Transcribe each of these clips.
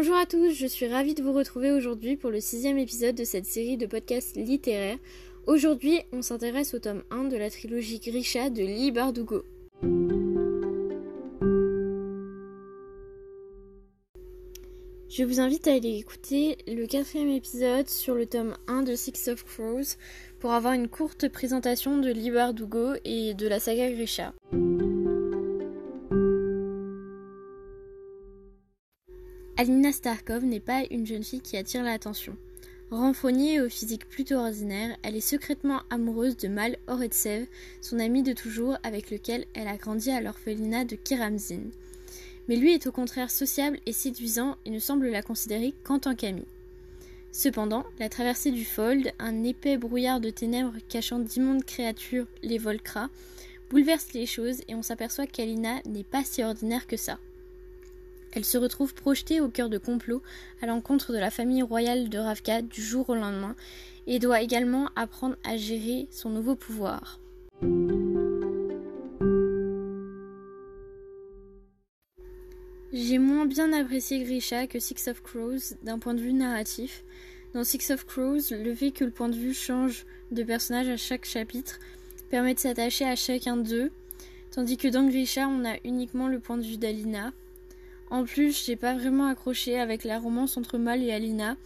Bonjour à tous, je suis ravie de vous retrouver aujourd'hui pour le sixième épisode de cette série de podcasts littéraires. Aujourd'hui, on s'intéresse au tome 1 de la trilogie Grisha de Lee Bardugo. Je vous invite à aller écouter le quatrième épisode sur le tome 1 de Six of Crows pour avoir une courte présentation de Lee Bardugo et de la saga Grisha. Alina Starkov n'est pas une jeune fille qui attire l'attention. Renfrognée et au physique plutôt ordinaire, elle est secrètement amoureuse de Mal Oretsev, son ami de toujours avec lequel elle a grandi à l'orphelinat de Keramzin mais lui est au contraire sociable et séduisant et ne semble la considérer qu'en tant qu'ami. Cependant, la traversée du Fold, un épais brouillard de ténèbres cachant d'immondes créatures, les Volcras, bouleverse les choses et on s'aperçoit qu'Alina n'est pas si ordinaire que ça. Elle se retrouve projetée au cœur de complot à l'encontre de la famille royale de Ravka du jour au lendemain et doit également apprendre à gérer son nouveau pouvoir. J'ai moins bien apprécié Grisha que Six of Crows d'un point de vue narratif. Dans Six of Crows, le fait que le point de vue change de personnage à chaque chapitre permet de s'attacher à chacun d'eux, tandis que dans Grisha, on a uniquement le point de vue d'Alina. En plus, j'ai pas vraiment accroché avec la romance entre Mal et Alina.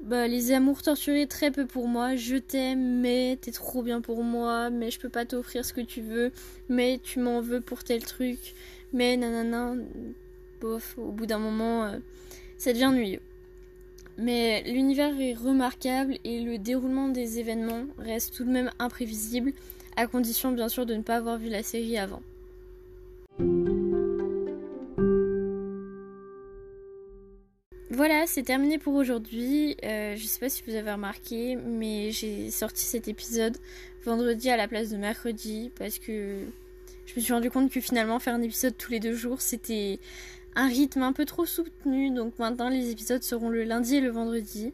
Bah, les amours torturés, très peu pour moi. Je t'aime, mais t'es trop bien pour moi, mais je peux pas t'offrir ce que tu veux, mais tu m'en veux pour tel truc, mais nanana au bout d'un moment, euh, ça devient ennuyeux. Mais l'univers est remarquable et le déroulement des événements reste tout de même imprévisible, à condition bien sûr de ne pas avoir vu la série avant. Voilà, c'est terminé pour aujourd'hui. Euh, je sais pas si vous avez remarqué, mais j'ai sorti cet épisode vendredi à la place de mercredi parce que je me suis rendu compte que finalement faire un épisode tous les deux jours c'était un rythme un peu trop soutenu. Donc maintenant, les épisodes seront le lundi et le vendredi.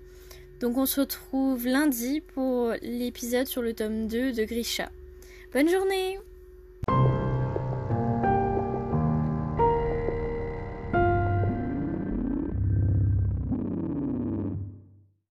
Donc on se retrouve lundi pour l'épisode sur le tome 2 de Grisha. Bonne journée